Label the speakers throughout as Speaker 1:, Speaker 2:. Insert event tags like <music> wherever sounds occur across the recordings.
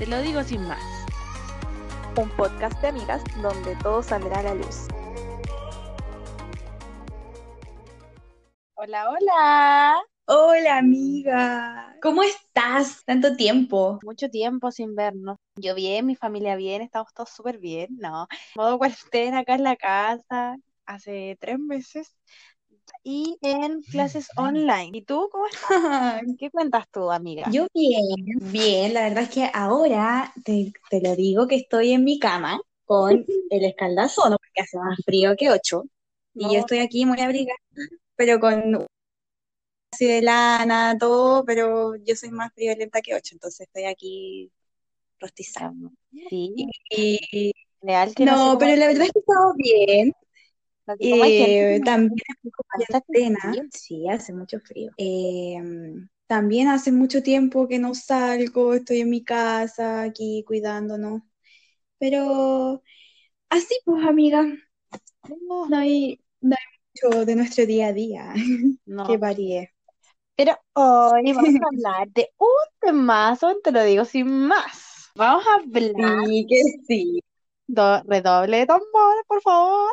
Speaker 1: Te lo digo sin más.
Speaker 2: Un podcast de amigas donde todo saldrá a la luz.
Speaker 1: Hola, hola.
Speaker 3: Hola amiga, ¿cómo estás? Tanto tiempo.
Speaker 1: Mucho tiempo sin vernos. Yo bien, mi familia bien, estamos todos súper bien, ¿no? Modo cuarentena acá en la casa, hace tres meses. Y en clases online. ¿Y tú cómo estás? <laughs> ¿Qué cuentas tú, amiga?
Speaker 3: Yo bien, bien. La verdad es que ahora te, te lo digo que estoy en mi cama con <laughs> el escaldazono porque hace más frío que ocho. Y
Speaker 1: No.
Speaker 3: yo estoy aquí muy abrigada, pero con así de lana, todo, pero yo soy más friolenta que ocho, entonces estoy aquí rostizando.
Speaker 1: Sí,
Speaker 3: Y
Speaker 1: real que no
Speaker 3: pero la verdad es que estamos bien.
Speaker 1: Hay gente
Speaker 3: Eh, también cuarentena. Sí, hace mucho frío. Eh, también hace mucho tiempo que no salgo, estoy en mi casa aquí cuidándonos. Pero así pues, amiga,
Speaker 1: no,
Speaker 3: no hay, no hay mucho de nuestro día a día <laughs>
Speaker 1: no.
Speaker 3: que varíe.
Speaker 1: Pero hoy vamos a hablar de un temazo, te lo digo sin más. Vamos a hablar,
Speaker 3: Sí, que sí.
Speaker 1: do- redoble de tambores, por favor.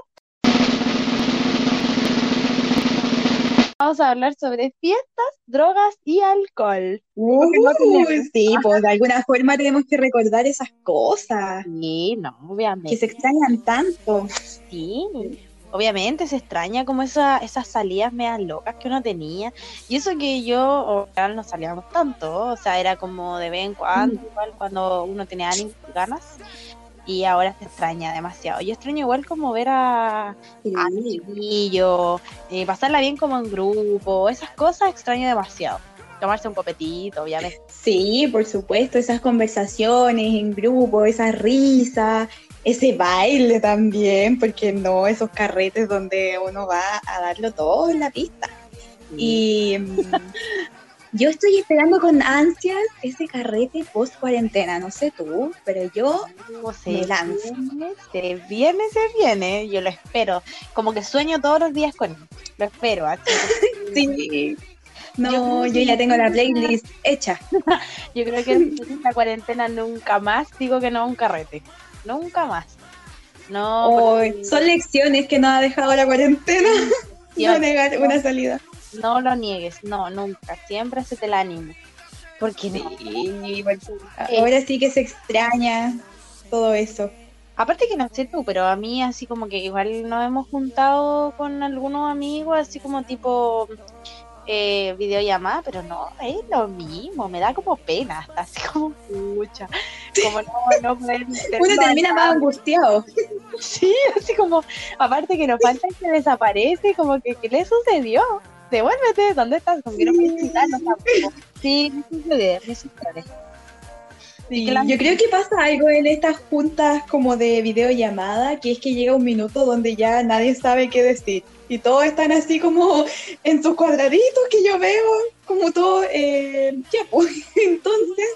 Speaker 1: Vamos a hablar sobre fiestas, drogas y alcohol. Porque no tenemos-
Speaker 3: Uy, sí, pues de alguna forma tenemos que recordar esas cosas
Speaker 1: Sí, no,
Speaker 3: que
Speaker 1: obviamente.
Speaker 3: se extrañan tanto.
Speaker 1: Sí, obviamente se extraña como esa, esas salidas medias locas que uno tenía. Y eso que yo, o no salíamos tanto, o sea, era como de vez en cuando, igual cuando uno tenía ánimo ganas. Y ahora se extraña demasiado. Yo extraño igual como ver a, chiquillos, eh, pasarla bien como en grupo, esas cosas extraño demasiado. Tomarse un copetito, obviamente.
Speaker 3: Sí, por supuesto, esas conversaciones en grupo, esas risas, ese baile también, porque no, esos carretes donde uno va a darlo todo en la pista. Y <laughs> yo estoy esperando con ansias ese carrete post cuarentena, no sé tú, pero yo
Speaker 1: Como se
Speaker 3: me lanzo.
Speaker 1: se viene, se viene. Yo lo espero. Como que sueño todos los días con él. Lo espero. <laughs> así.
Speaker 3: sí. No,
Speaker 1: Yo-
Speaker 3: yo ya tengo la playlist hecha. <laughs>
Speaker 1: Yo creo que en <laughs> esta cuarentena nunca más digo que no a un carrete. Nunca más. No, porque
Speaker 3: son lecciones que nos ha dejado la cuarentena, no negar una salida.
Speaker 1: No lo niegues. No, nunca. Siempre se te el ánimo. Porque no.
Speaker 3: Sí, porque ahora sí que se extraña todo eso.
Speaker 1: Aparte que no sé tú, pero a mí así como que igual nos hemos juntado con algunos amigos, así como tipo eh, videollamada, pero no, es lo mismo, me da como pena, hasta así como pucha, como no, no poder <laughs>
Speaker 3: Uno termina más angustiado. <laughs>
Speaker 1: Sí, así como, aparte que nos falta que desaparece, como que, ¿qué le sucedió? Devuélvete, ¿dónde estás? Como puedes citarnos tampoco. Sí, me sucede, me sucede.
Speaker 3: Sí, yo creo que pasa algo en estas juntas como de videollamada, que es que llega un minuto donde ya nadie sabe qué decir. Y todos están así como en sus cuadraditos que yo veo, como todo, eh, ya pues, <laughs> entonces,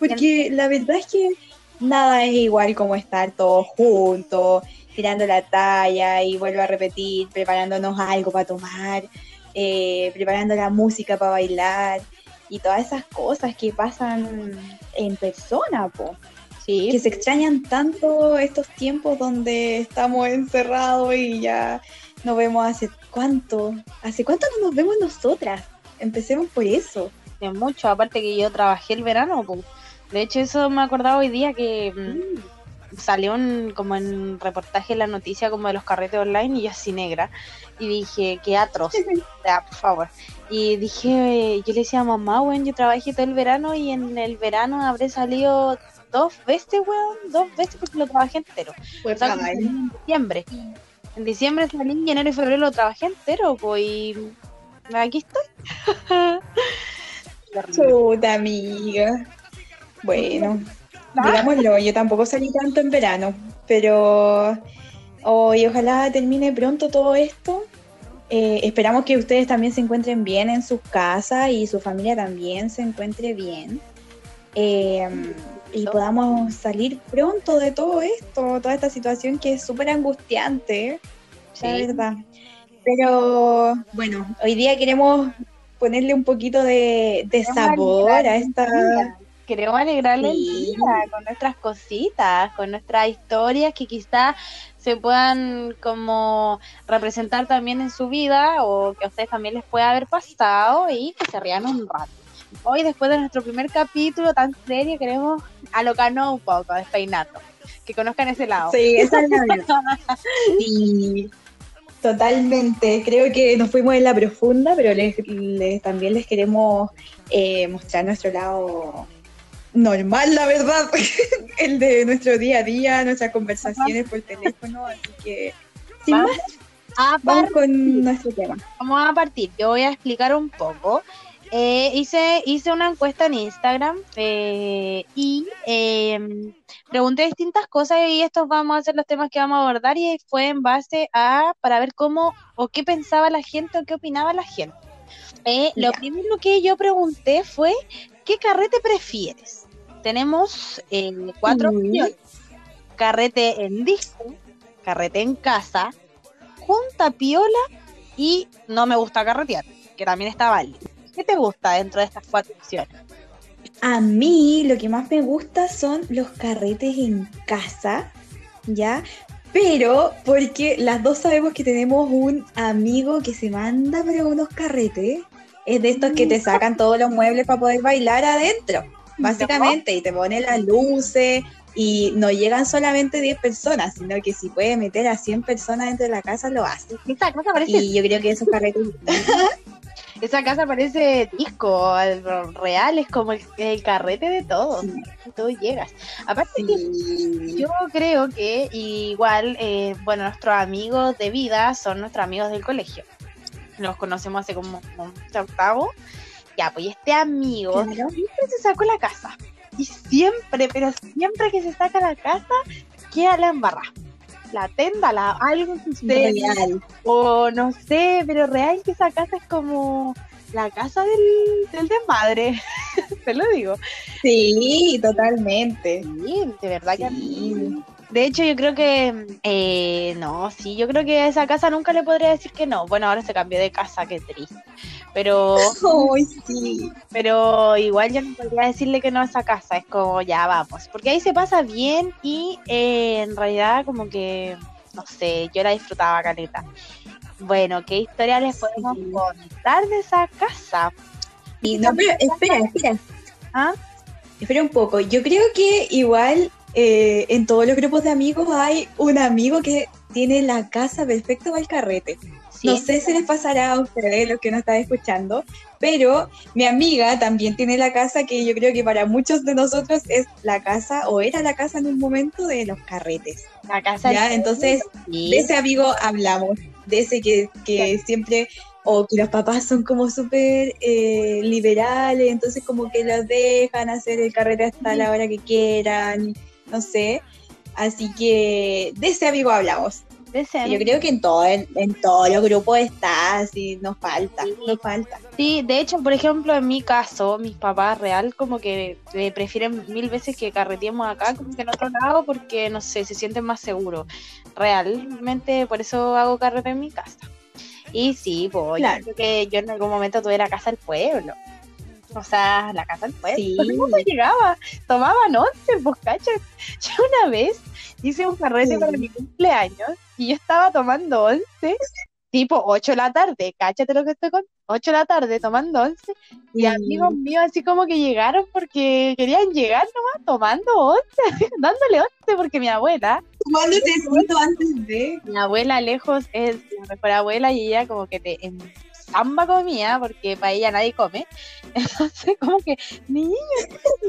Speaker 3: porque la verdad es que nada es igual como estar todos juntos, tirando la talla y vuelvo a repetir, preparándonos algo para tomar, eh, preparando la música para bailar y todas esas cosas que pasan en persona, po.
Speaker 1: Sí,
Speaker 3: que se extrañan tanto estos tiempos donde estamos encerrados y ya nos vemos hace cuánto, hace cuánto no nos vemos nosotras. Empecemos por eso.
Speaker 1: de mucho, aparte que yo trabajé el verano, pues. De hecho, eso me acordaba hoy día que mm, salió un, como en reportaje la noticia como de los carretes online y yo así negra. Y dije, qué atroz, <laughs> ya, por favor. Y dije, yo le decía a mamá, weón, yo trabajé todo el verano y en el verano habré salido dos veces, weón, dos veces porque lo trabajé entero.
Speaker 3: Pues
Speaker 1: O sea, en diciembre. En diciembre salí, en enero y febrero lo trabajé entero, pues, y aquí estoy. <laughs>
Speaker 3: Chuta, amiga. Bueno, digámoslo, yo tampoco salí tanto en verano, pero hoy ojalá termine pronto todo esto. Eh, esperamos que ustedes también se encuentren bien en sus casas y su familia también se encuentre bien. Eh, y podamos salir pronto de todo esto, toda esta situación que es súper angustiante, la
Speaker 1: Sí.
Speaker 3: verdad. Pero bueno, hoy día queremos ponerle un poquito de, de sabor a esta...
Speaker 1: queremos alegrarle el día con nuestras cositas, con nuestras historias que quizás se puedan como representar también en su vida o que a ustedes también les pueda haber pasado y que se rían un rato. Hoy, después de nuestro primer capítulo tan serio, queremos alocarnos un poco, despeinarnos, que conozcan ese lado.
Speaker 3: Sí, esa es la verdad. <laughs> Sí, totalmente. Creo que nos fuimos en la profunda, pero les, les- también les queremos eh, mostrar nuestro lado normal, la verdad. <laughs> El de nuestro día a día, nuestras conversaciones por teléfono. Así que, sin
Speaker 1: Vamos
Speaker 3: más, vamos con nuestro tema.
Speaker 1: Vamos a partir. Yo voy a explicar un poco. Eh, hice, hice una encuesta en Instagram eh, y eh, pregunté distintas cosas y estos vamos a ser los temas que vamos a abordar y fue en base a para ver cómo o qué pensaba la gente o qué opinaba la gente. Eh, lo primero que yo pregunté fue ¿qué carrete prefieres? Tenemos eh, cuatro
Speaker 3: Mm.
Speaker 1: opciones. Carrete en disco, carrete en casa, junta piola y no me gusta carretear, que también está válido. ¿Qué te gusta dentro de estas cuatro opciones?
Speaker 3: A mí lo que más me gusta son los carretes en casa, ¿ya? Pero porque las dos sabemos que tenemos un amigo que se manda pero unos carretes. Es de estos que te sacan todos los muebles para poder bailar adentro, básicamente, y te pone las luces y no llegan solamente 10 personas, sino que si puede meter a 100 personas dentro de la casa, lo hace.
Speaker 1: Esa casa parece,
Speaker 3: Y yo creo que esos carretes... <laughs>
Speaker 1: esa casa parece disco, al- real, es como el, el carrete de todos.
Speaker 3: Sí.
Speaker 1: Tú llegas. Aparte que
Speaker 3: Sí.
Speaker 1: Yo creo que igual, eh, bueno, nuestros amigos de vida son nuestros amigos del colegio. Los conocemos hace como un octavo. Ya, pues y este amigo
Speaker 3: Claro.
Speaker 1: siempre se sacó la casa. Y siempre, pero siempre que se saca la casa, queda la embarrada. La tenda, la, algo que usted,
Speaker 3: Real.
Speaker 1: o no sé, pero real que esa casa es como la casa del, del desmadre. <laughs> Te lo digo.
Speaker 3: Sí, totalmente.
Speaker 1: Sí, de verdad que a mí-. De hecho, yo creo que. eh, no, sí, yo creo que a esa casa nunca le podría decir que no. Bueno, ahora se cambió de casa, qué triste. Pero, <laughs>
Speaker 3: sí.
Speaker 1: pero igual yo no podría decirle que no a esa casa. Es como, ya vamos. Porque ahí se pasa bien y eh, en realidad, como que. No sé, yo la disfrutaba, caleta. Bueno, ¿qué historia les podemos
Speaker 3: Sí.
Speaker 1: contar de esa casa?
Speaker 3: Y no, pero espera, espera.
Speaker 1: ¿Ah?
Speaker 3: Espera un poco. Yo creo que igual eh, en todos los grupos de amigos hay un amigo que tiene la casa perfecta para el carrete.
Speaker 1: Sí.
Speaker 3: No sé si les pasará a ustedes, los que nos están escuchando, pero mi amiga también tiene la casa que yo creo que para muchos de nosotros es la casa, o era la casa en un momento de los carretes.
Speaker 1: La casa
Speaker 3: ¿ya? Entonces,
Speaker 1: Sí.
Speaker 3: de ese amigo hablamos, de ese que, que siempre, o que los papás son como súper eh, liberales, entonces como que los dejan hacer el carrete hasta la hora que quieran, no sé. Así que de ese amigo hablamos. Yo creo que en todo, en, en todos los grupos está, así nos falta,
Speaker 1: Sí.
Speaker 3: nos falta.
Speaker 1: Sí, de hecho, por ejemplo, en mi caso, mis papás real como que eh, prefieren mil veces que carreteemos acá como que en otro lado porque, no sé, se sienten más seguros. Realmente, por eso hago carrete en mi casa. Y sí, pues,
Speaker 3: Claro.
Speaker 1: yo creo que yo en algún momento tuve la casa del pueblo. O sea, la casa del pueblo.
Speaker 3: Sí.
Speaker 1: Llegaba, tomaban once, pues, cachas. <laughs> Yo una vez hice un carrete
Speaker 3: Sí.
Speaker 1: para mi cumpleaños y yo estaba tomando once, tipo 8 de la tarde, cáchate lo que estoy con 8 de la tarde tomando once y
Speaker 3: Sí.
Speaker 1: amigos míos así como que llegaron porque querían llegar nomás tomando once, <laughs> dándole once porque mi abuela,
Speaker 3: Tomando <laughs> antes de.
Speaker 1: mi abuela lejos es la mejor abuela y ella como que te en samba comía porque para ella nadie come. <laughs> Entonces como que niños,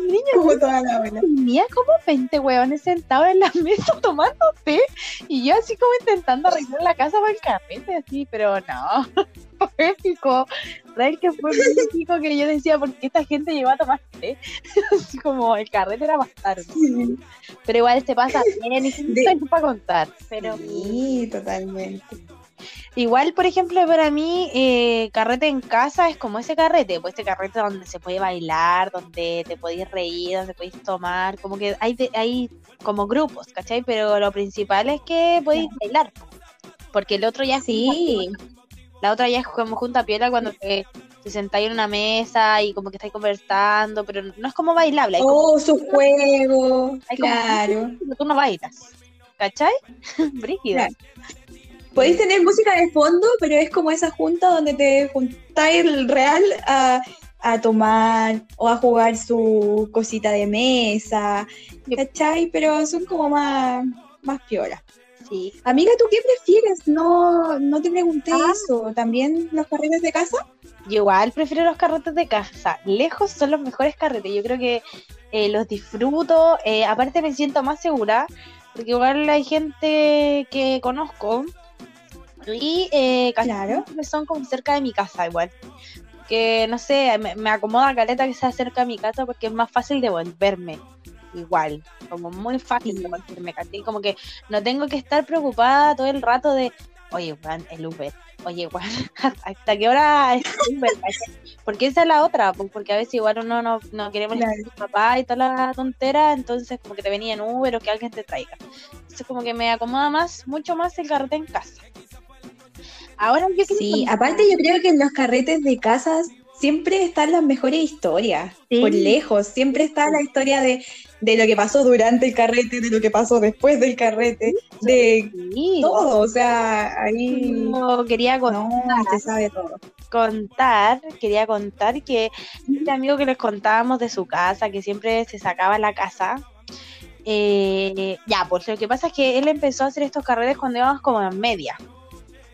Speaker 1: niños,
Speaker 3: Como toda la abuela.
Speaker 1: tenía como 20 hueones sentados en la <laughs> mesa tomando té y yo así como intentando arreglar la casa para el carrete así, pero no, <laughs> fue épico. Real que fue muy épico que yo decía, ¿por qué esta gente llegó a tomar té? Así como el carrete era más tarde.
Speaker 3: Sí,
Speaker 1: Pero igual se pasa bien y
Speaker 3: De-
Speaker 1: para contar. Pero
Speaker 3: sí, totalmente.
Speaker 1: Igual, por ejemplo, para mí, eh, carrete en casa es como ese carrete, pues ese carrete donde se puede bailar, donde te podéis reír, donde podéis tomar, como que hay, de- hay como grupos, ¿cachai? Pero lo principal es que podéis bailar, porque el otro ya
Speaker 3: Sí,
Speaker 1: la otra ya es como junta piola cuando te, te sentáis en una mesa y como que estáis conversando, pero no es como bailable. hay como-
Speaker 3: Oh, su juego,
Speaker 1: hay como-
Speaker 3: claro.
Speaker 1: tú no bailas. ¿Cachai? <laughs> Brígida.
Speaker 3: Claro. Podéis tener música de fondo, pero es como esa junta donde te juntáis el real a, a tomar o a jugar su cosita de mesa, ¿cachai? Pero son como más, más.
Speaker 1: Sí.
Speaker 3: Amiga, ¿tú qué prefieres? No, no te pregunté
Speaker 1: Ah.
Speaker 3: eso. ¿También los carretes de casa?
Speaker 1: Yo igual prefiero los carretes de casa. Lejos son los mejores carretes. Yo creo que eh, los disfruto. eh, aparte me siento más segura. Porque igual hay gente que conozco. Y eh, casi
Speaker 3: Claro.
Speaker 1: son como cerca de mi casa igual. Que no sé, me, me acomoda caleta que sea cerca de mi casa porque es más fácil de volverme. Igual, como muy fácil de volverme, ¿cachai? Como que no tengo que estar preocupada todo el rato de, oye, Juan, el Uber, oye, Juan, <laughs> ¿hasta qué hora es el Uber? Porque esa es la otra, pues, porque a veces igual uno no, no quiere molestar
Speaker 3: Claro.
Speaker 1: a su papá y toda la tontera, entonces como que te venía en Uber o que alguien te traiga. Entonces como que me acomoda más, mucho más el carrete en casa. Ahora yo
Speaker 3: Sí,
Speaker 1: contar-
Speaker 3: aparte yo creo que en los carretes de casas siempre están las mejores historias,
Speaker 1: Sí.
Speaker 3: por lejos. Siempre está la historia de, de lo que pasó durante el carrete, de lo que pasó después del carrete, de
Speaker 1: Sí,
Speaker 3: todo. O sea, ahí
Speaker 1: yo quería con-
Speaker 3: no se sabe todo.
Speaker 1: contar, quería contar que este amigo que les contábamos de su casa, que siempre se sacaba la casa, eh, ya, pues lo que pasa es que él empezó a hacer estos carretes cuando íbamos como en media.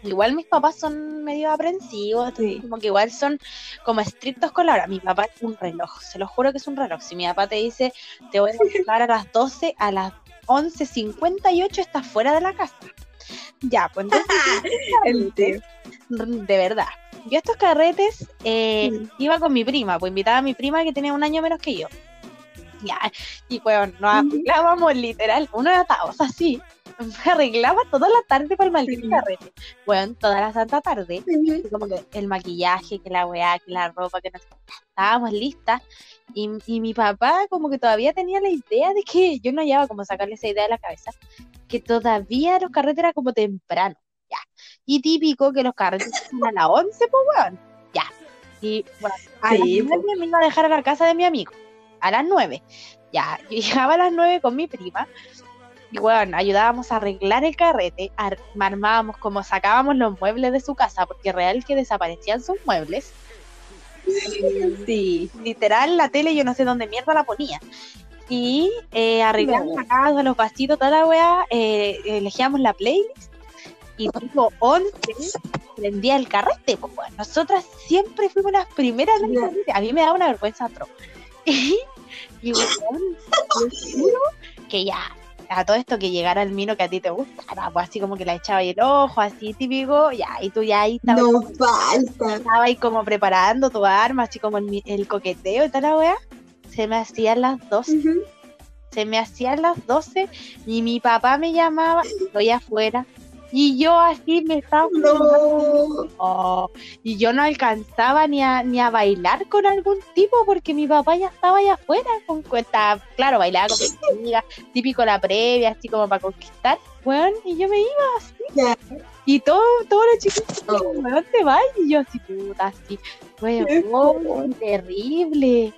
Speaker 1: Igual mis papás son medio aprensivos,
Speaker 3: Sí.
Speaker 1: como que igual son como estrictos con la hora. Mi papá es un reloj, se lo juro que es un reloj. Si mi papá te dice, te voy a buscar a las 12, a las 11.58 estás fuera de la casa. Ya, pues entonces <laughs> de verdad. Yo a estos carretes eh, iba con mi prima, pues invitaba a mi prima que tenía un año menos que yo. Ya, y bueno, nos
Speaker 3: Ujú.
Speaker 1: arreglábamos literal, uno era o sea, así, me <laughs> arreglaba toda la tarde para el maldito
Speaker 3: Sí.
Speaker 1: carrete. Bueno, toda la santa tarde, como que el maquillaje, que la weá, que la ropa, que no sé, qué, estábamos listas. Y, y mi papá como que todavía tenía la idea de que yo no hallaba como sacarle esa idea de la cabeza, que todavía los carretes eran como temprano, ya. Y típico que los carretes <laughs> son a las 11, pues weón, ya. Y bueno, a
Speaker 3: Sí,
Speaker 1: las 9 me iba a dejar a la casa de mi amigo, a las 9. Ya, yo <laughs> llegaba a las 9 con mi prima. Y bueno, ayudábamos a arreglar el carrete, ar- armábamos como sacábamos los muebles de su casa, porque real que desaparecían sus muebles.
Speaker 3: Sí.
Speaker 1: Literal, la tele yo no sé dónde mierda la ponía. Y eh, arreglamos la casa, los vasitos, toda la weá, eh, elegíamos la playlist y tipo 11 prendía el carrete. Pues, bueno, nosotras siempre fuimos las primeras. A mí me da una vergüenza atroz. <laughs> Y, y juro que ya, a todo esto que llegara el mino que a ti te gustara, pues así como que la echaba ahí el ojo, así típico, ya, y tú ya ahí estabas
Speaker 3: No falta.
Speaker 1: estaba ahí como preparando tu arma, así como el, el coqueteo y tal la weá. Se me hacían las 12,
Speaker 3: Ujú.
Speaker 1: se me hacían las 12 y mi papá me llamaba, estoy afuera. Y yo así me estaba
Speaker 3: No.
Speaker 1: Oh, y yo no alcanzaba ni a, ni a bailar con algún tipo porque mi papá ya estaba allá afuera con cuenta, claro, bailaba con mis amigas, típico la previa, así como para conquistar, weón, y yo me iba así. Y todo, todos los chicos,
Speaker 3: Oh.
Speaker 1: weón, te vas, y yo así, puta, así, weón, terrible,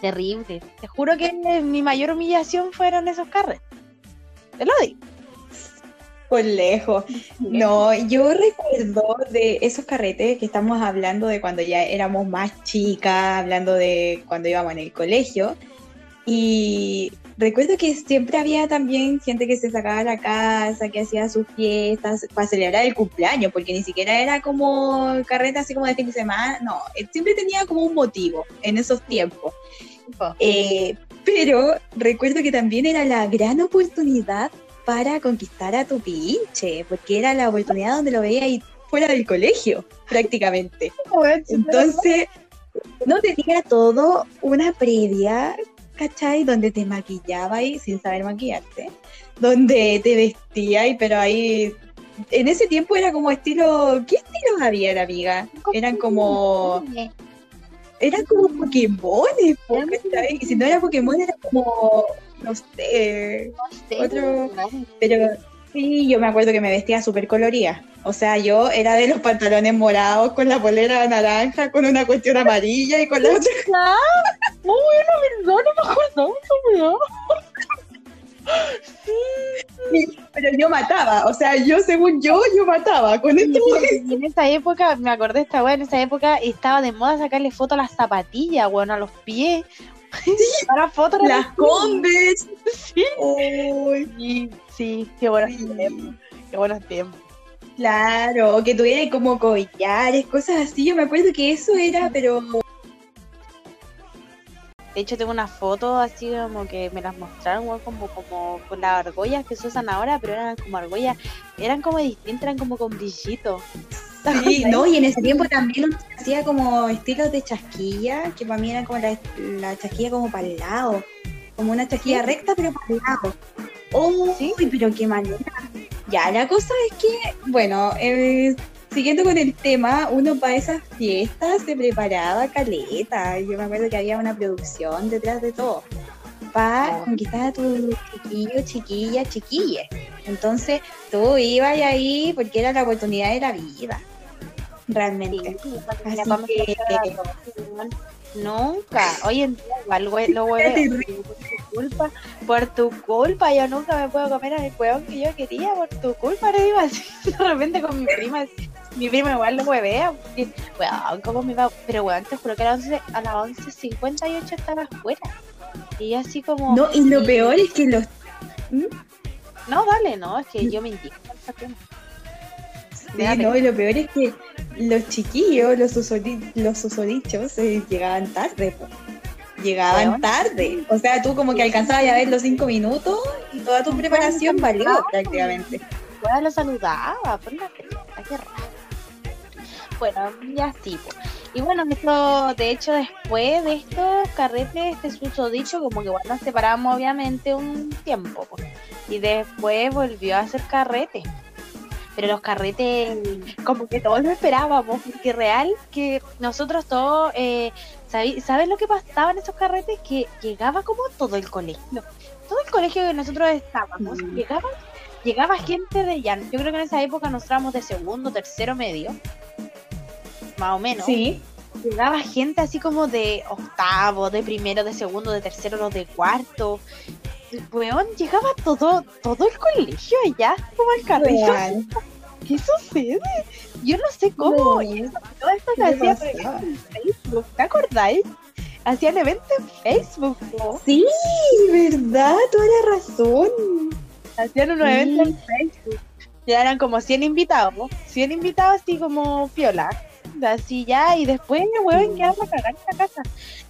Speaker 1: terrible. Te juro que mi mayor humillación fueron esos carretes. Te lo digo.
Speaker 3: Por lejos. No, yo recuerdo de esos carretes que estamos hablando de cuando ya éramos más chicas, hablando de cuando íbamos en el colegio. Y recuerdo que siempre había también gente que se sacaba a la casa, que hacía sus fiestas para celebrar el cumpleaños, porque ni siquiera era como carrete así como de fin de semana, no, eh, siempre tenía como un motivo en esos tiempos. Eh, pero recuerdo que también era la gran oportunidad para conquistar a tu pinche, porque era la oportunidad donde lo veía ahí fuera del colegio, <laughs> prácticamente. Entonces, no tenía todo una previa, ¿cachai? Donde te maquillaba y sin saber maquillarte, donde te vestía y pero ahí en ese tiempo era como estilo, ¿qué estilos había, amiga? Eran como eran como Pokémones, po, ¿cachai? Y si no era Pokémon era como no sé,
Speaker 1: No sé,
Speaker 3: otro- pero Sí, yo me acuerdo que me vestía súper colorida. O sea, yo era de los pantalones morados con la polera naranja, con una cuestión amarilla y con la otra.
Speaker 1: Muy bueno, verdad, no me acuerdo weón.
Speaker 3: Sí, pero yo mataba. O sea, yo, según yo, yo mataba con esto.
Speaker 1: Y en esa época, me acordé esta weá, en esa época estaba de moda sacarle fotos a las zapatillas, weón, a los pies. <laughs> Para fotos
Speaker 3: Las Converse.
Speaker 1: Sí. Sí, sí, qué buenos
Speaker 3: Sí.
Speaker 1: tiempos. Qué buenos tiempos.
Speaker 3: claro, o que tuviera como collares, cosas así. Yo me acuerdo que eso era, pero
Speaker 1: De hecho, tengo una foto así como que me las mostraron, como, como con las argollas que se usan ahora, pero eran como argollas, eran como distintas, eran como con brillito.
Speaker 3: Sí, no, y en ese tiempo también uno hacía como estilos de chasquilla, que para mí era como la, la chasquilla como para el lado, como una chasquilla recta pero para el lado. ¡Oh,
Speaker 1: Sí.
Speaker 3: pero qué manera! Ya, la cosa es que, bueno, eh, siguiendo con el tema, uno para esas fiestas se preparaba caleta. Yo me acuerdo que había una producción detrás de todo. Para
Speaker 1: Oh.
Speaker 3: conquistar a tu chiquillo, chiquilla, chiquille. Entonces, tú ibas ahí porque era la oportunidad de la vida. Realmente. Así que-
Speaker 1: Nunca. Hoy en día igual lo tu culpa, por tu culpa, yo nunca me puedo comer el huevón que yo quería, por tu culpa, le iba así <laughs> de repente con mi prima. Mi prima igual lo huevea, porque, weón, ¿cómo me va? Pero weón, te juro que a las 11 a las 11.58 estaba afuera. Y yo así como.
Speaker 3: No, y lo peor es que los
Speaker 1: No, dale, no, es que yo me indico.
Speaker 3: Sí, no, y lo peor es que los chiquillos, los, los usodichos, eh, llegaban tarde. po. Llegaban tarde. O sea, tú como que alcanzabas a ver los cinco minutos y toda tu preparación valió prácticamente.
Speaker 1: Weá lo saludaba, por la qué raro. Bueno, ya sí. po. Y bueno, esto, de hecho, después de estos carretes, este susodicho, como que igual nos separamos obviamente un tiempo. po. Y después volvió a hacer carretes. Pero los carretes, como que todos lo esperábamos, porque real que nosotros todos, eh, ¿sabi- ¿sabes lo que pasaba en esos carretes? Que llegaba como todo el colegio. Todo el colegio que nosotros estábamos,
Speaker 3: Mm.
Speaker 1: llegaba llegaba gente de ya, yo creo que en esa época nos éramos de segundo, tercero medio, más o menos.
Speaker 3: Sí.
Speaker 1: Llegaba gente así como de octavo, de primero, de segundo, de tercero, los de cuarto. Weón, llegaba todo, todo el colegio allá, como el carrillo.
Speaker 3: Real.
Speaker 1: ¿Qué sucede? Yo no sé cómo.
Speaker 3: No.
Speaker 1: Y eso- todo esto se
Speaker 3: ¿Qué
Speaker 1: hacía por en Facebook, ¿te acordáis? Hacían eventos en Facebook, ¿no?
Speaker 3: Sí, verdad, toda la razón.
Speaker 1: Hacían unos
Speaker 3: Sí.
Speaker 1: eventos en Facebook. Ya eran como 100 invitados, ¿no? 100 invitados así como piola. Así ya, y después, weón, quedamos a cagar en la casa.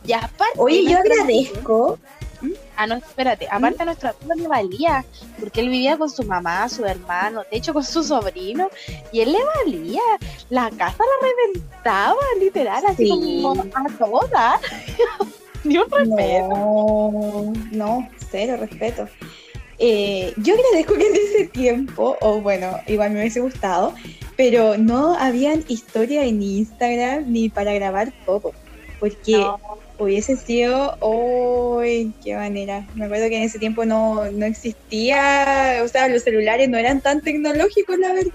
Speaker 1: Y aparte.
Speaker 3: Oye, yo agradezco.
Speaker 1: Ah, no, espérate. Aparte, a nuestro amigo le valía. Porque él vivía con su mamá, su hermano, de hecho, con su sobrino. Y él le valía. La casa la reventaba, literal, así
Speaker 3: Sí.
Speaker 1: como a toda. <laughs> Ni un respeto.
Speaker 3: No, no, cero respeto. Eh, yo agradezco que en ese tiempo, o bueno, igual me hubiese gustado, pero no habían historia en Instagram ni para grabar todo, porque
Speaker 1: No.
Speaker 3: Hubiese sido, ¡Uy! ¡Qué manera! Me acuerdo que en ese tiempo no, no existía, o sea, los celulares no eran tan tecnológicos, la verdad.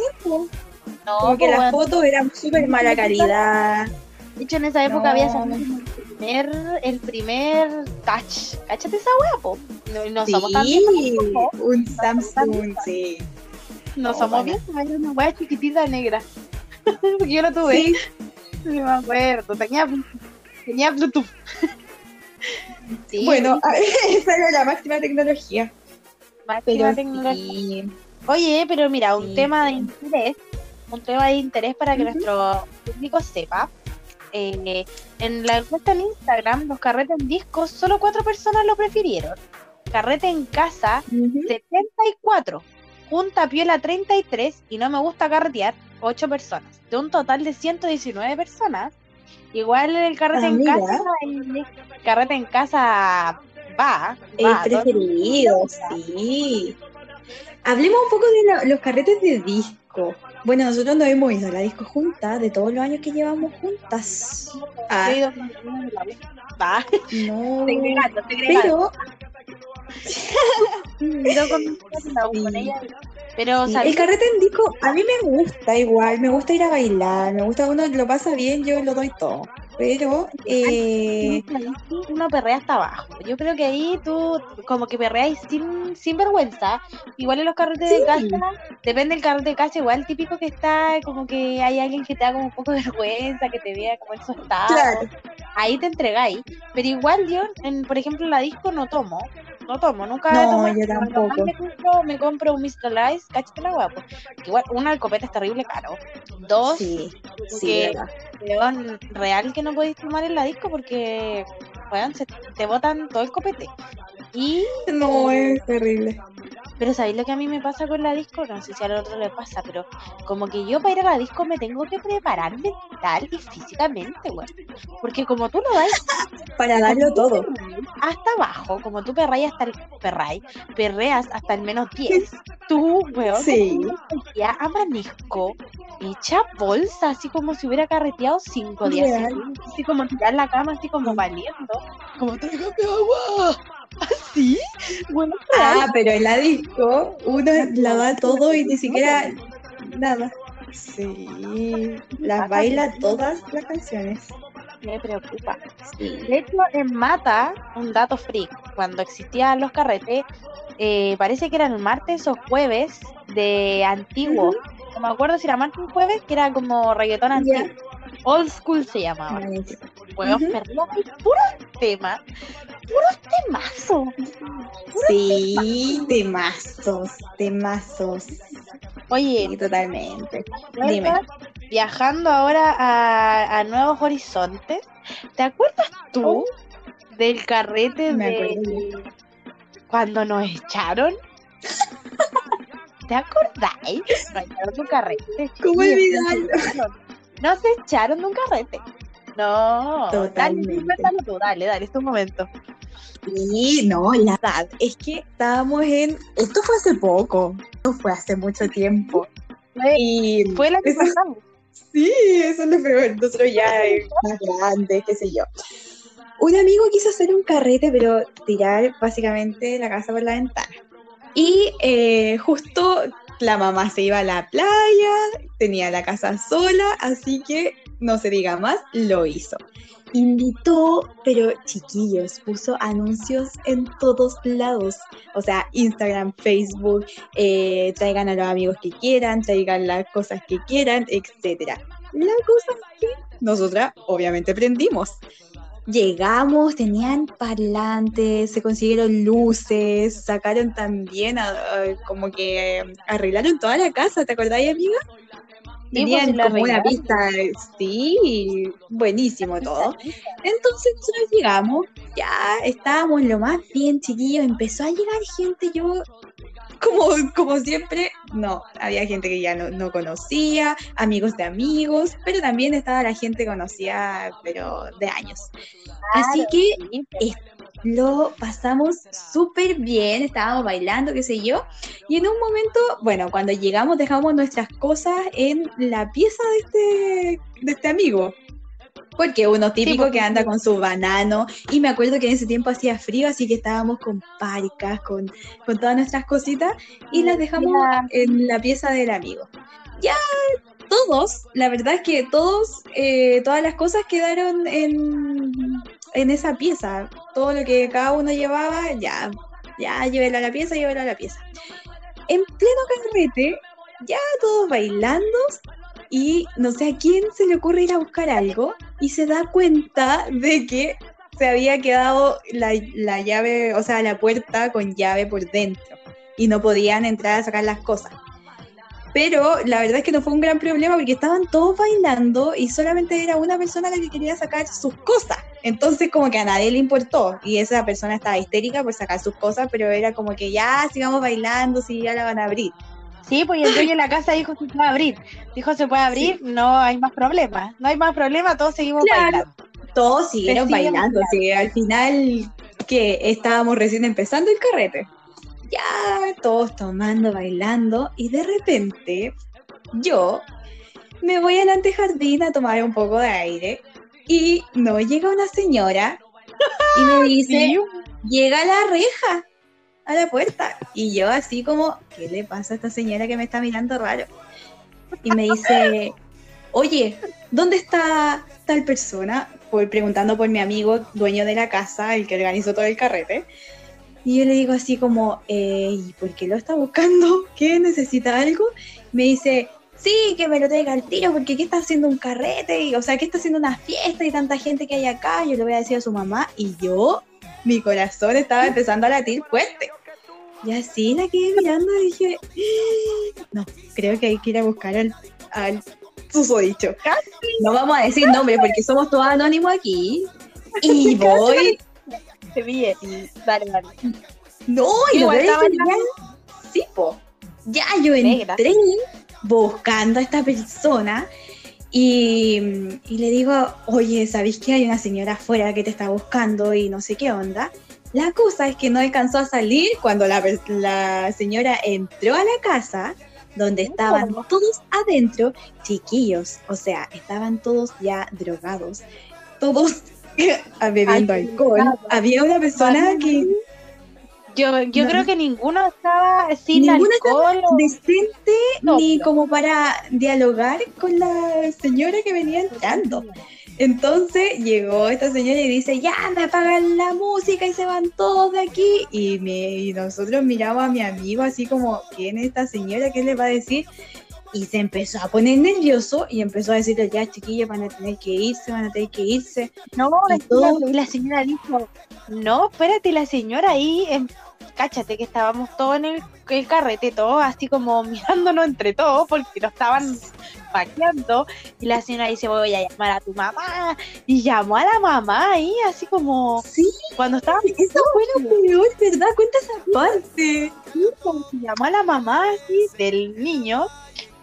Speaker 1: No,
Speaker 3: Como que las fotos eran súper mala calidad.
Speaker 1: De hecho, en esa época
Speaker 3: No.
Speaker 1: había salido el primer, el primer touch. Cáchate esa wea, po. No, no somos tan viejos, po.
Speaker 3: un Samsung, sí.
Speaker 1: No
Speaker 3: No,
Speaker 1: somos viejos, era una wea chiquitita negra. Porque <laughs> yo lo tuve.
Speaker 3: Sí, <laughs>
Speaker 1: Sí, me acuerdo. Tenía, tenía Bluetooth. <laughs> Sí,
Speaker 3: Bueno, <laughs> esa era la máxima tecnología.
Speaker 1: máxima
Speaker 3: Pero
Speaker 1: tecnología.
Speaker 3: sí.
Speaker 1: Oye, pero mira, un
Speaker 3: Sí.
Speaker 1: tema de interés, un tema de interés para que nuestro público sepa. eh, en la encuesta en Instagram, los carretes en discos, solo cuatro personas lo prefirieron. Carrete en casa, 74. Junta piola 33 y no me gusta carretear, 8 personas. De un total de 119 personas. Igual el carrete
Speaker 3: Ah,
Speaker 1: en
Speaker 3: mira.
Speaker 1: casa, el carrete en casa va.
Speaker 3: El
Speaker 1: va,
Speaker 3: preferido, sí. Hablemos un poco de la- los carretes de disco. Bueno, nosotros no hemos ido a la disco juntas de todos los años que llevamos juntas. Ah, no.
Speaker 1: Segregando, segregando.
Speaker 3: Pero <laughs>
Speaker 1: Ido con ella. Pero.
Speaker 3: El carrete en disco a mí me gusta igual, me gusta ir a bailar, me gusta uno lo pasa bien, yo lo doy todo. Pero eh,
Speaker 1: uno perrea hasta abajo. Yo creo que ahí tú como que perreáis sin, sin vergüenza. Igual en los carretes de casa, depende del carrete de casa, igual típico que está como que hay alguien que te da como un poco de vergüenza, que te vea como estado.
Speaker 3: claro,
Speaker 1: Ahí te entregáis. Pero igual yo, en, por ejemplo, en la disco no tomo. No tomo, nunca
Speaker 3: No,
Speaker 1: tomo.
Speaker 3: yo tampoco.
Speaker 1: más Me compro, me compro un Mr. Ice, cáchate la guapo. Igual, uno, el copete es terrible caro. Dos,
Speaker 3: sí, sí,
Speaker 1: que- real que no podéis tomar en la disco porque weón, se te botan todo el copete. Y,
Speaker 3: No, es terrible.
Speaker 1: pero ¿sabéis lo que a mí me pasa con la disco? No sé si al otro le pasa, pero como que yo para ir a la disco me tengo que preparar mental y físicamente, weón. Porque como tú lo das <laughs>
Speaker 3: Para darlo todo.
Speaker 1: Hasta abajo, como tú perráis hasta el perray, perreas hasta el menos 10, tú, weón,
Speaker 3: Sí.
Speaker 1: ya amanezco hecha bolsa, así como si hubiera carreteado cinco días así como tirar la cama, así como valiendo, como tráigame agua, <laughs> así, bueno, real.
Speaker 3: Ah, pero en la disco uno la da todo y ni siquiera nada. Sí, las baila todas las canciones.
Speaker 1: Me preocupa.
Speaker 3: Sí.
Speaker 1: De hecho, en Mata, un dato freak, cuando existían los carretes, eh, parece que eran martes o jueves de antiguo. No me acuerdo si era martes o jueves, que era como reggaetón antiguo. Old school se llamaba. Perdidos y puros temas, puros temazos.
Speaker 3: Sí, temazos, temazos.
Speaker 1: Oye,
Speaker 3: Sí, totalmente.
Speaker 1: ¿recuerdas
Speaker 3: Dime.
Speaker 1: viajando ahora a, a nuevos horizontes, ¿te acuerdas tú del carrete
Speaker 3: Oh. Me
Speaker 1: de cuando nos echaron? <laughs> ¿Te acordáis? Nos echaron un carrete.
Speaker 3: ¿Cómo
Speaker 1: Sí,
Speaker 3: olvidarlo?
Speaker 1: Nos echaron de un carrete. No,
Speaker 3: Totalmente.
Speaker 1: dale, tú, dale, dale, es tu momento.
Speaker 3: Sí, no, la verdad es que estábamos en. Esto fue hace poco, no fue hace mucho tiempo.
Speaker 1: Fue,
Speaker 3: Y
Speaker 1: fue la que
Speaker 3: eso-
Speaker 1: pasamos.
Speaker 3: Sí, eso es lo peor. Nosotros ya eh, más grandes, qué sé yo. Un amigo quiso hacer un carrete, pero tirar básicamente la casa por la ventana. Y eh, justo la mamá se iba a la playa, tenía la casa sola, así que no se diga más, lo hizo. Invitó, pero chiquillos, puso anuncios en todos lados. O sea, Instagram, Facebook, eh, traigan a los amigos que quieran, traigan las cosas que quieran, etcétera. La cosa es que nosotras obviamente prendimos. Llegamos, tenían parlantes, se consiguieron luces, sacaron también, a- a- como que eh, arreglaron toda la casa, ¿te acordáis, amiga?
Speaker 1: Pues,
Speaker 3: Tenían como una pista, eh, sí, buenísimo <laughs> todo. Entonces nosotros llegamos, ya estábamos lo más bien, chiquillos, empezó a llegar gente, yo como, como siempre, no, había gente que ya no, no conocía, amigos de amigos, pero también estaba la gente conocida, pero de años. Así que
Speaker 1: Sí,
Speaker 3: lo pasamos súper bien, estábamos bailando, qué sé yo, y en un momento, bueno, cuando llegamos dejamos nuestras cosas en la pieza de este, de este amigo. Porque uno típico que anda con su banano, y me acuerdo que en ese tiempo hacía frío, así que estábamos con parcas, con, con todas nuestras cositas, y las dejamos
Speaker 1: Ya.
Speaker 3: en la pieza del amigo. Ya todos, la verdad es que todos, eh, todas las cosas quedaron en, en esa pieza. Todo lo que cada uno llevaba, ya, ya, llévelo a la pieza, llévelo a la pieza. En pleno carrete, ya todos bailando, y no sé a quién se le ocurre ir a buscar algo, y se da cuenta de que se había quedado la, la llave, o sea, la puerta con llave por dentro, y no podían entrar a sacar las cosas. Pero la verdad es que no fue un gran problema porque estaban todos bailando y solamente era una persona la que quería sacar sus cosas. Entonces como que a nadie le importó y esa persona estaba histérica por sacar sus cosas, pero era como que ya sigamos bailando, si ya la van a abrir.
Speaker 1: Sí, pues el dueño de la casa dijo se puede abrir. Dijo se puede abrir, no hay más problemas. No hay más problemas, todos seguimos
Speaker 3: Claro.
Speaker 1: bailando.
Speaker 3: Todos siguieron bailando, sí, al final que estábamos recién empezando el carrete. Ya todos tomando, bailando y de repente yo me voy al antejardín a tomar un poco de aire y no llega una señora y me <laughs> dice,
Speaker 1: Sí,
Speaker 3: llega la reja. A la puerta. Y yo así como, ¿qué le pasa a esta señora que me está mirando raro? Y me dice, oye, ¿dónde está tal persona? Por, preguntando por mi amigo, dueño de la casa, el que organizó todo el carrete. Y yo le digo así como, eh, ¿y por qué lo está buscando? ¿Qué? ¿Necesita algo? Me dice, sí, que me lo traiga al tiro, porque aquí está haciendo un carrete, o sea, que está haciendo una fiesta y tanta gente que hay acá. Yo le voy a decir a su mamá, y yo, mi corazón estaba empezando a latir fuerte. Y así la quedé mirando y dije, "Ah, no, creo que hay que ir a buscar al, al susodicho. No vamos a decir nombre porque somos todos anónimos aquí. Y voy.
Speaker 1: Se pille. Dale, dale.
Speaker 3: No, y lo Sí, po. Ya yo entré buscando a esta persona y, y le digo, oye, ¿sabéis que hay una señora afuera que te está buscando y no sé qué onda? La cosa es que no alcanzó a salir cuando la, la señora entró a la casa donde estaban todos adentro, chiquillos, o sea, estaban todos ya drogados, todos <laughs> bebiendo alcohol. Había una persona que
Speaker 1: Yo, yo
Speaker 3: No.
Speaker 1: creo que ninguno estaba sin
Speaker 3: Ninguna
Speaker 1: alcohol.
Speaker 3: decente
Speaker 1: No,
Speaker 3: ni como para dialogar con la señora que venía entrando. Entonces llegó esta señora y dice, ya me apagan la música y se van todos de aquí. Y, me, y nosotros miramos a mi amigo así como, ¿quién es esta señora? ¿Qué le va a decir? Y se empezó a poner nervioso y empezó a decirle, ya chiquillos van a tener que irse, van a tener que irse.
Speaker 1: No,
Speaker 3: Y todo-
Speaker 1: la, y la señora dijo, no, espérate, la señora ahí, em, cáchate que estábamos todos en el, el carrete, todos así como <laughs> mirándonos entre todos porque nos estaban paqueando y la señora dice, voy a llamar a tu mamá y llamó a la mamá ahí, así como
Speaker 3: Sí,
Speaker 1: cuando estaba
Speaker 3: eso fue lo <laughs> peor, ¿verdad? Cuenta esa parte.
Speaker 1: que llamó a la mamá así del niño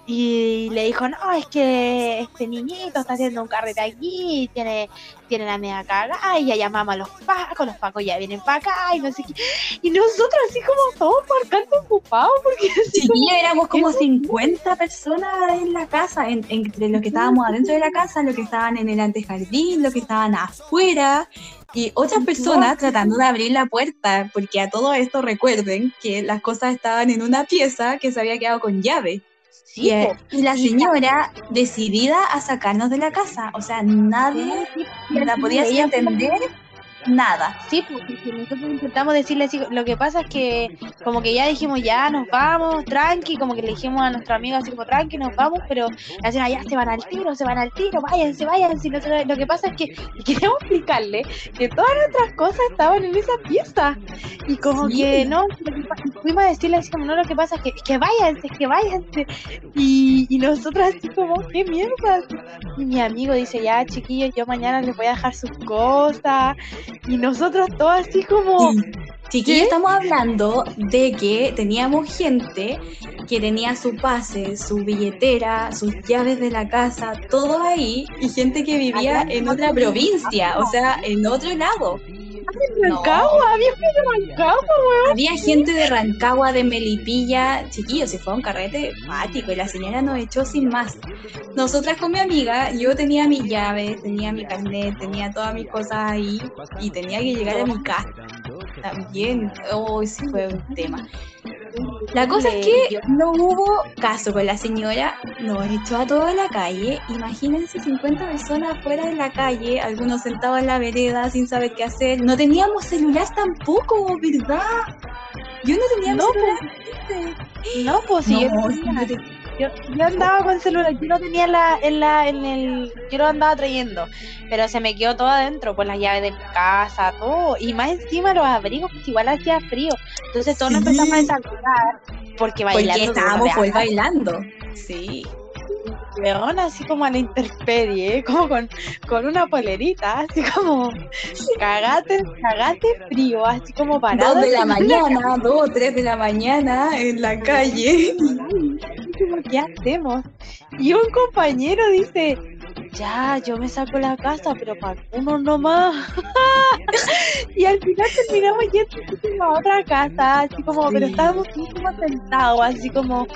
Speaker 1: y le dijo, no, es que este niñito está haciendo un carrete aquí, tiene, tiene la media cagada, y ya llamamos a los pacos, los pacos ya vienen para acá, y no sé qué. Y nosotros así como todos marcando ocupados, porque así <laughs>
Speaker 3: Sí,
Speaker 1: como, <laughs>
Speaker 3: éramos como 50 personas en la casa, en- entre los que estábamos adentro de la casa, los que estaban en el antejardín, los que estaban afuera y otras personas tratando de abrir la puerta, porque a todo esto recuerden que las cosas estaban en una pieza que se había quedado con llave.
Speaker 1: Sí,
Speaker 3: y, eh, y la
Speaker 1: y-
Speaker 3: señora decidida a sacarnos de la casa, o sea, nadie la podía hacer entender nada.
Speaker 1: Sí, porque nosotros intentamos decirle así, lo que pasa es que como que ya dijimos, ya nos vamos, tranqui, como que le dijimos a nuestro amigo así como, tranqui, nos vamos, pero la señora ya se van al tiro, se van al tiro, váyanse, váyanse, nosotros, lo que pasa es que <laughs> y queríamos explicarle que todas nuestras cosas estaban en esa pieza, y como
Speaker 3: Sí.
Speaker 1: que no, fuimos a decirle así como, no, lo que pasa es que, que váyanse, que váyanse, y, y nosotros así como, qué mierda, y mi amigo dice, ya chiquillos, yo mañana les voy a dejar sus cosas, y nosotros todos así como...
Speaker 3: Chiquillos, estamos hablando de que teníamos gente que tenía su pase, su billetera, sus llaves de la casa, todo ahí, y gente que vivía en otra provincia, o sea, en otro lado.
Speaker 1: Rancagua, había gente de Rancagua, weón.
Speaker 3: Había gente de Rancagua, de Melipilla, chiquillos, se fue a un carrete mático y la señora nos echó sin más. Nosotras con mi amiga, yo tenía mis llaves, tenía mi carnet, tenía todas mis cosas ahí y tenía que llegar a mi casa. También, hoy sí fue un tema. La cosa es que no hubo caso con la señora, nos echó a toda la calle. Imagínense 50 personas afuera de la calle, algunos sentados en la vereda sin saber qué hacer. No teníamos celular tampoco, ¿verdad? Yo no tenía
Speaker 1: No,
Speaker 3: celular.
Speaker 1: No, pues si yo,
Speaker 3: No,
Speaker 1: tenía-
Speaker 3: sí,
Speaker 1: yo, yo andaba con celular, yo no tenía la, en la, en el, yo lo andaba trayendo, pero se me quedó todo adentro, pues las llaves de mi casa, todo, y más encima los abrigos, pues igual hacía frío, entonces todos nos empezamos a desafiar, porque bailando.
Speaker 3: porque estábamos
Speaker 1: verdad,
Speaker 3: bailando. Sí.
Speaker 1: weón, así como a la intemperie, ¿eh? como con, con una polerita, así como cagate, cagate frío, así como parado.
Speaker 3: Dos de la mañana, dos o tres de la mañana en la calle. <laughs>
Speaker 1: ¿qué hacemos? Y un compañero dice, ya, yo me saco la casa, pero para uno nomás. <laughs> y al final terminamos yendo a otra casa, así como, pero estábamos como sentados, así como,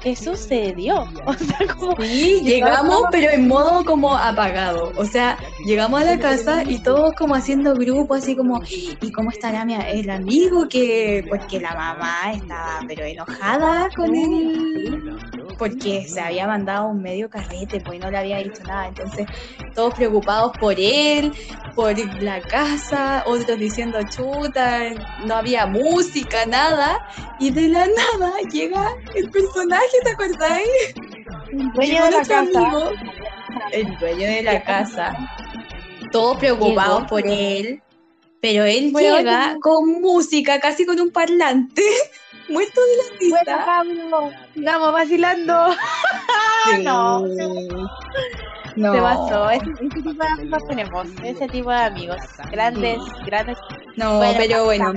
Speaker 1: ¿qué sucedió? <laughs> O sea, como...
Speaker 3: Sí, llegamos, pero en modo como apagado. O sea, llegamos a la casa y todos como haciendo grupo, así como, ¿y cómo estará mi, el amigo? que Porque la mamá estaba pero enojada con él, porque se había mandado un medio carrete, pues no le había dicho nada. Entonces, todos preocupados por él, por la casa, otros diciendo chuta, no había música, nada. Y de la nada llega el personaje, ¿te acordáis?
Speaker 1: El dueño de la casa.
Speaker 3: el dueño de la casa. Todos preocupados por él. Pero él llega con música, casi con un parlante, <laughs> muerto de la risa.
Speaker 1: Bueno, sigamos vacilando. <laughs> no. <laughs>
Speaker 3: No.
Speaker 1: Se pasó. Ese, ese, tipo de amigos tenemos. Ese tipo de amigos. Grandes, grandes.
Speaker 3: No,
Speaker 1: Bueno,
Speaker 3: pero bueno.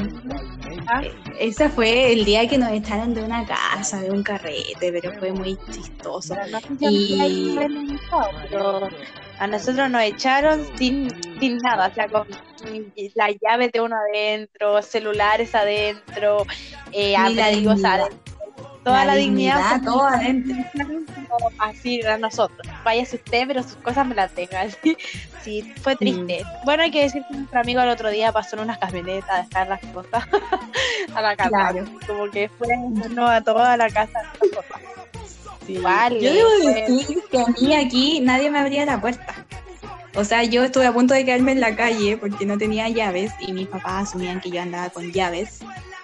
Speaker 1: ¿Ah?
Speaker 3: Ese fue el día que nos echaron de una casa, de un carrete, pero fue muy chistoso. Y-
Speaker 1: a nosotros nos echaron sin, sin nada, o sea, con las llaves de uno adentro, celulares adentro, eh,
Speaker 3: dignidad.
Speaker 1: adentro. Toda la, dignidad, fue
Speaker 3: todo adentro.
Speaker 1: así a nosotros. Váyase usted, pero sus cosas me las tenga. <laughs> Así. Sí, fue triste.
Speaker 3: Mm.
Speaker 1: Bueno, hay que decir que nuestro amigo el otro día pasó en unas camionetas a dejar las cosas <laughs> a la casa.
Speaker 3: Claro.
Speaker 1: Como que fue no, a toda la casa. Igual,
Speaker 3: Yo debo decir que a mí aquí nadie me abría la puerta. O sea, yo estuve a punto de quedarme en la calle porque no tenía llaves y mis papás asumían que yo andaba con llaves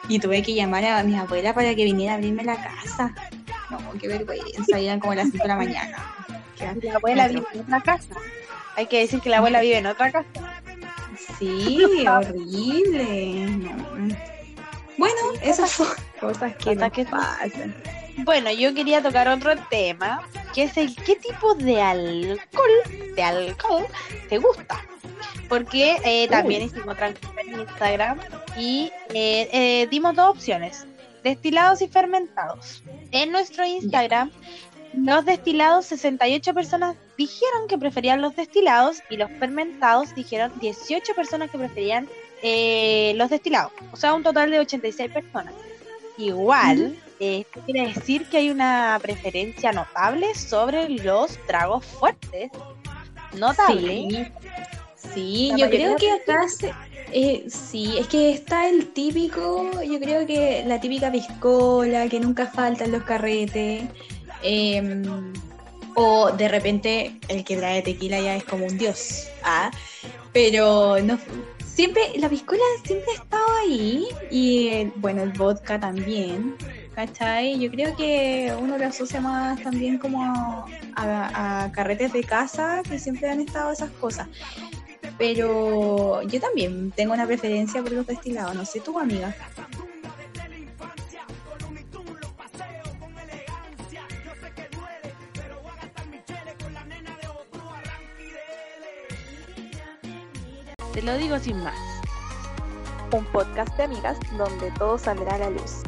Speaker 3: y tuve que llamar a mi abuela para que viniera a abrirme la casa. No, qué vergüenza, eran como las 5 de la mañana.
Speaker 1: La abuela vive en otra casa. Hay que decir que la abuela vive en otra casa.
Speaker 3: Sí, horrible. no. Bueno, esas son cosas que,
Speaker 1: Cosas que-
Speaker 3: pasan.
Speaker 1: Bueno, yo quería tocar otro tema, que es el qué tipo de alcohol, de alcohol te gusta. Porque eh, también hicimos otra encuesta en Instagram y eh, eh, dimos dos opciones, destilados y fermentados. En nuestro Instagram, los destilados, 68 personas dijeron que preferían los destilados y los fermentados dijeron 18 personas que preferían eh, los destilados. O sea, un total de 86 personas. Igual, esto quiere decir que hay una preferencia notable sobre los tragos fuertes. Notable.
Speaker 3: Sí, sí yo creo que acá se- eh, sí, es que está el típico, yo creo que la típica piscola que nunca falta en los carretes. em, o de repente el que trae tequila ya es como un dios. Ah, pero no siempre, la piscola siempre ha estado ahí. Y el- bueno, el vodka también. ¿Cachai? Yo creo que uno lo asocia más también como a, a carretes de casa que siempre han estado esas cosas. Pero yo también tengo una preferencia por los destilados, no sé tu amiga.
Speaker 1: Te lo digo sin más.
Speaker 2: Un podcast de amigas donde todo saldrá a la luz.